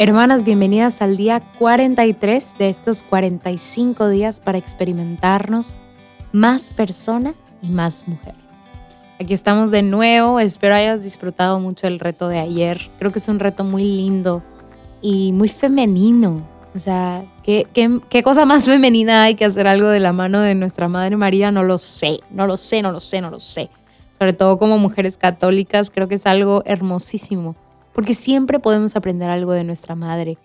Hermanas, bienvenidas al día 43 de estos 45 días para experimentarnos más persona y más mujer. Aquí estamos de nuevo, espero hayas disfrutado mucho el reto de ayer. Creo que es un reto muy lindo y muy femenino. O sea, ¿qué, qué, cosa más femenina hay que hacer algo de la mano de nuestra Madre María? No lo sé, no lo sé, no lo sé, no lo sé. Sobre todo como mujeres católicas, creo que es algo hermosísimo porque siempre podemos aprender algo de nuestra madre.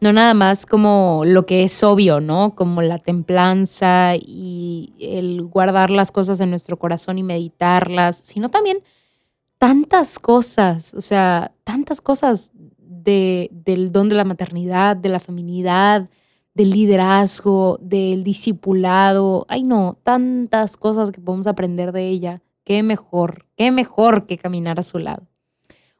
No nada más como lo que es obvio, ¿no? Como la templanza y el guardar las cosas en nuestro corazón y meditarlas, sino también tantas cosas, o sea, tantas cosas de, del don de la maternidad, de la feminidad, del liderazgo, del discipulado. Ay, no, tantas cosas que podemos aprender de ella. Qué mejor, qué mejor que caminar a su lado.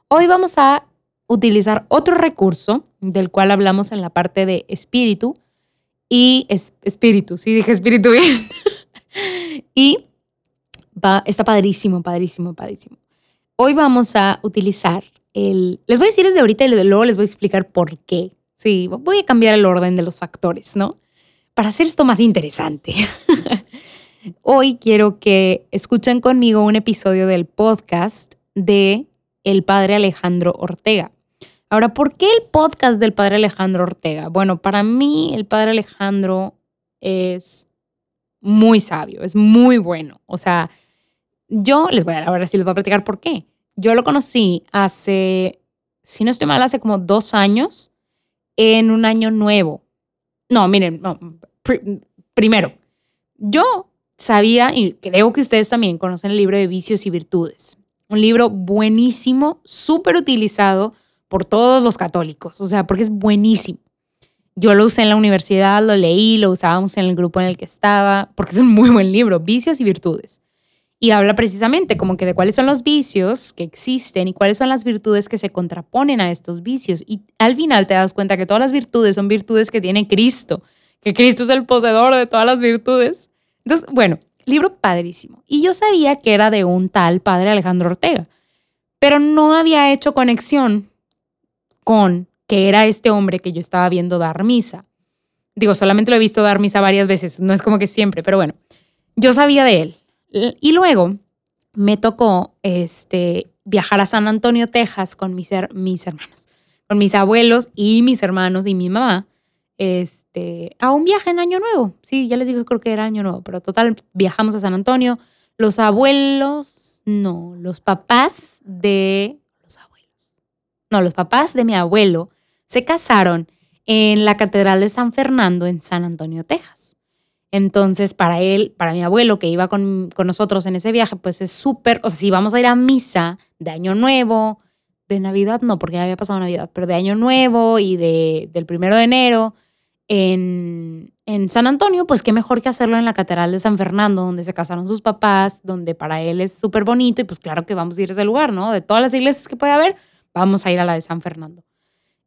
Hoy vamos a utilizar otro recurso del cual hablamos en la parte de espíritu y espíritu, sí dije espíritu bien. y está padrísimo, padrísimo, padrísimo. Hoy vamos a utilizar el... Les voy a decir desde ahorita y luego les voy a explicar por qué. Sí, voy a cambiar el orden de los factores, ¿no? Para hacer esto más interesante. Hoy quiero que escuchen conmigo un episodio del podcast de el padre Alejandro Ortega. Ahora, ¿por qué el podcast del padre Alejandro Ortega? Bueno, para mí el padre Alejandro es muy sabio, es muy bueno. O sea, yo les voy a ahora sí les voy a platicar por qué. Yo lo conocí hace, si no estoy mal, hace como dos años en un año nuevo. No, miren, no, primero, yo sabía, y creo que ustedes también conocen el libro de vicios y virtudes. Un libro buenísimo, súper utilizado por todos los católicos, o sea, porque es buenísimo. Yo lo usé en la universidad, lo leí, lo usábamos en el grupo en el que estaba, porque es un muy buen libro, Vicios y Virtudes. Y habla precisamente como que de cuáles son los vicios que existen y cuáles son las virtudes que se contraponen a estos vicios. Y al final te das cuenta que todas las virtudes son virtudes que tiene Cristo, que Cristo es el poseedor de todas las virtudes. Entonces, bueno, Libro padrísimo. Y yo sabía que era de un tal padre Alejandro Ortega, pero no había hecho conexión con que era este hombre que yo estaba viendo dar misa. Digo, solamente lo he visto dar misa varias veces, no es como que siempre, pero bueno, yo sabía de él. Y luego me tocó este, viajar a San Antonio, Texas con mis, mis hermanos, con mis abuelos y mis hermanos y mi mamá este, a un viaje en Año Nuevo. Sí, ya les digo, creo que era Año Nuevo, pero total, viajamos a San Antonio. Los abuelos, no, los papás de los abuelos. No, los papás de mi abuelo se casaron en la Catedral de San Fernando en San Antonio, Texas. Entonces, para él, para mi abuelo que iba con, con nosotros en ese viaje, pues es súper, o sea, si vamos a ir a misa de Año Nuevo, de Navidad, no, porque ya había pasado Navidad, pero de Año Nuevo y de, del primero de enero, en, San Antonio, pues qué mejor que hacerlo en la Catedral de San Fernando, donde se casaron sus papás, donde para él es súper bonito y pues claro que vamos a ir a ese lugar, ¿no? De todas las iglesias que puede haber, vamos a ir a la de San Fernando.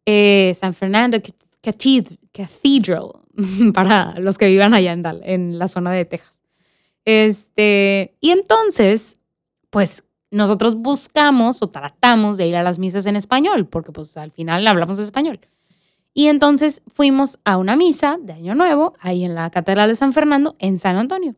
Eh, San Fernando Cathedral, para los que vivan allá en, la zona de Texas. Este, y entonces, pues nosotros buscamos o tratamos de ir a las misas en español, porque pues al final hablamos español. Y entonces fuimos a una misa de Año Nuevo, ahí en la Catedral de San Fernando, en San Antonio.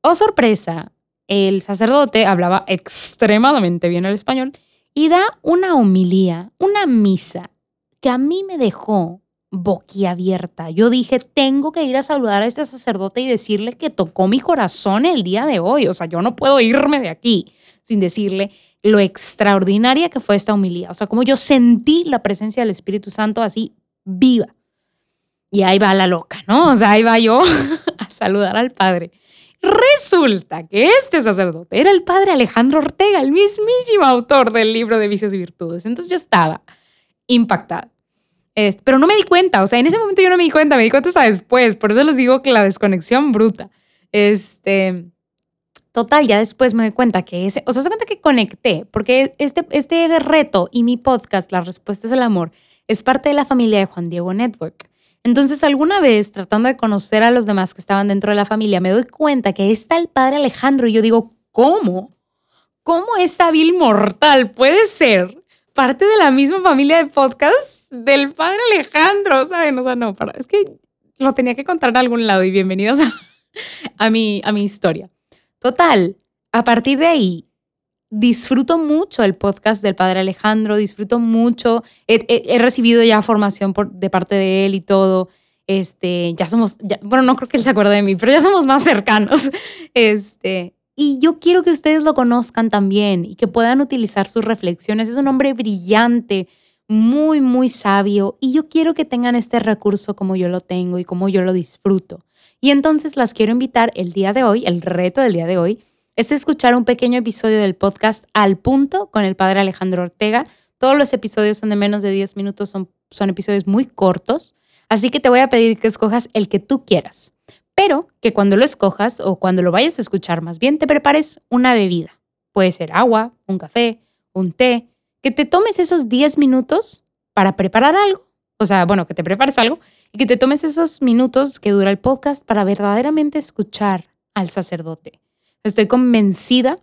Oh, sorpresa, el sacerdote hablaba extremadamente bien el español y da una homilía, una misa, que a mí me dejó boquiabierta. Yo dije, tengo que ir a saludar a este sacerdote y decirle que tocó mi corazón el día de hoy. O sea, yo no puedo irme de aquí sin decirle lo extraordinaria que fue esta homilía. O sea, como yo sentí la presencia del Espíritu Santo así viva. Y ahí va la loca, ¿no? O sea, ahí va yo a saludar al padre. Resulta que este sacerdote era el padre Alejandro Ortega, el mismísimo autor del libro de vicios y virtudes. Entonces yo estaba impactada. Este, pero no me di cuenta, o sea, en ese momento yo no me di cuenta, me di cuenta hasta después, por eso les digo que la desconexión bruta. Este, total, ya después me di cuenta que ese, o sea, se cuenta que conecté, porque este, este reto y mi podcast, La Respuesta es el Amor, es parte de la familia de Juan Diego Network. Entonces, alguna vez, tratando de conocer a los demás que estaban dentro de la familia, me doy cuenta que está el padre Alejandro y yo digo, ¿cómo? ¿cómo esta vil mortal puede ser parte de la misma familia de podcast del padre Alejandro? ¿Saben? O sea, no, para, es que lo tenía que contar en algún lado y bienvenidos a, a, mi, a mi historia. Total, a partir de ahí, disfruto mucho el podcast del padre Alejandro, disfruto mucho, he, recibido ya formación por, de parte de él y todo. Este, ya somos, bueno, no creo que él se acuerde de mí, pero ya somos más cercanos. Este, y yo quiero que ustedes lo conozcan también y que puedan utilizar sus reflexiones. Es un hombre brillante, muy, muy sabio y yo quiero que tengan este recurso como yo lo tengo y como yo lo disfruto. Y entonces las quiero invitar el día de hoy, el reto del día de hoy, es escuchar un pequeño episodio del podcast Al Punto con el padre Alejandro Ortega. Todos los episodios son de menos de 10 minutos, son, son episodios muy cortos, así que te voy a pedir que escojas el que tú quieras, pero que cuando lo escojas o cuando lo vayas a escuchar más bien, te prepares una bebida. Puede ser agua, un café, un té, que te tomes esos 10 minutos para preparar algo, o sea, bueno, que te prepares algo y que te tomes esos minutos que dura el podcast para verdaderamente escuchar al sacerdote Estoy convencida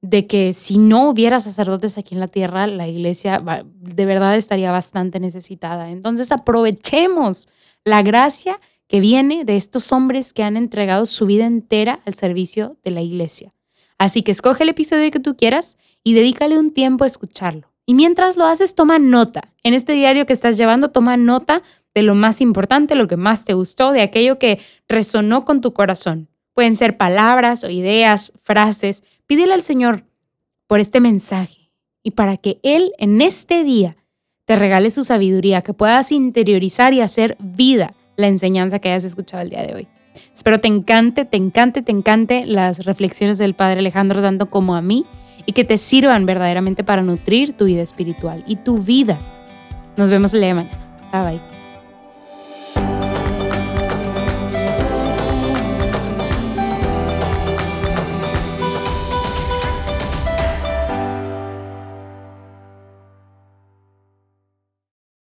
de que si no hubiera sacerdotes aquí en la tierra, la iglesia de verdad estaría bastante necesitada. Entonces aprovechemos la gracia que viene de estos hombres que han entregado su vida entera al servicio de la iglesia. Así que escoge el episodio que tú quieras y dedícale un tiempo a escucharlo. Y mientras lo haces, toma nota. En este diario que estás llevando, toma nota de lo más importante, lo que más te gustó, de aquello que resonó con tu corazón. Pueden ser palabras o ideas, frases. Pídele al Señor por este mensaje y para que Él en este día te regale su sabiduría, que puedas interiorizar y hacer vida la enseñanza que hayas escuchado el día de hoy. Espero te encante, te encante, te encante las reflexiones del Padre Alejandro tanto como a mí y que te sirvan verdaderamente para nutrir tu vida espiritual y tu vida. Nos vemos el día de mañana. Bye bye.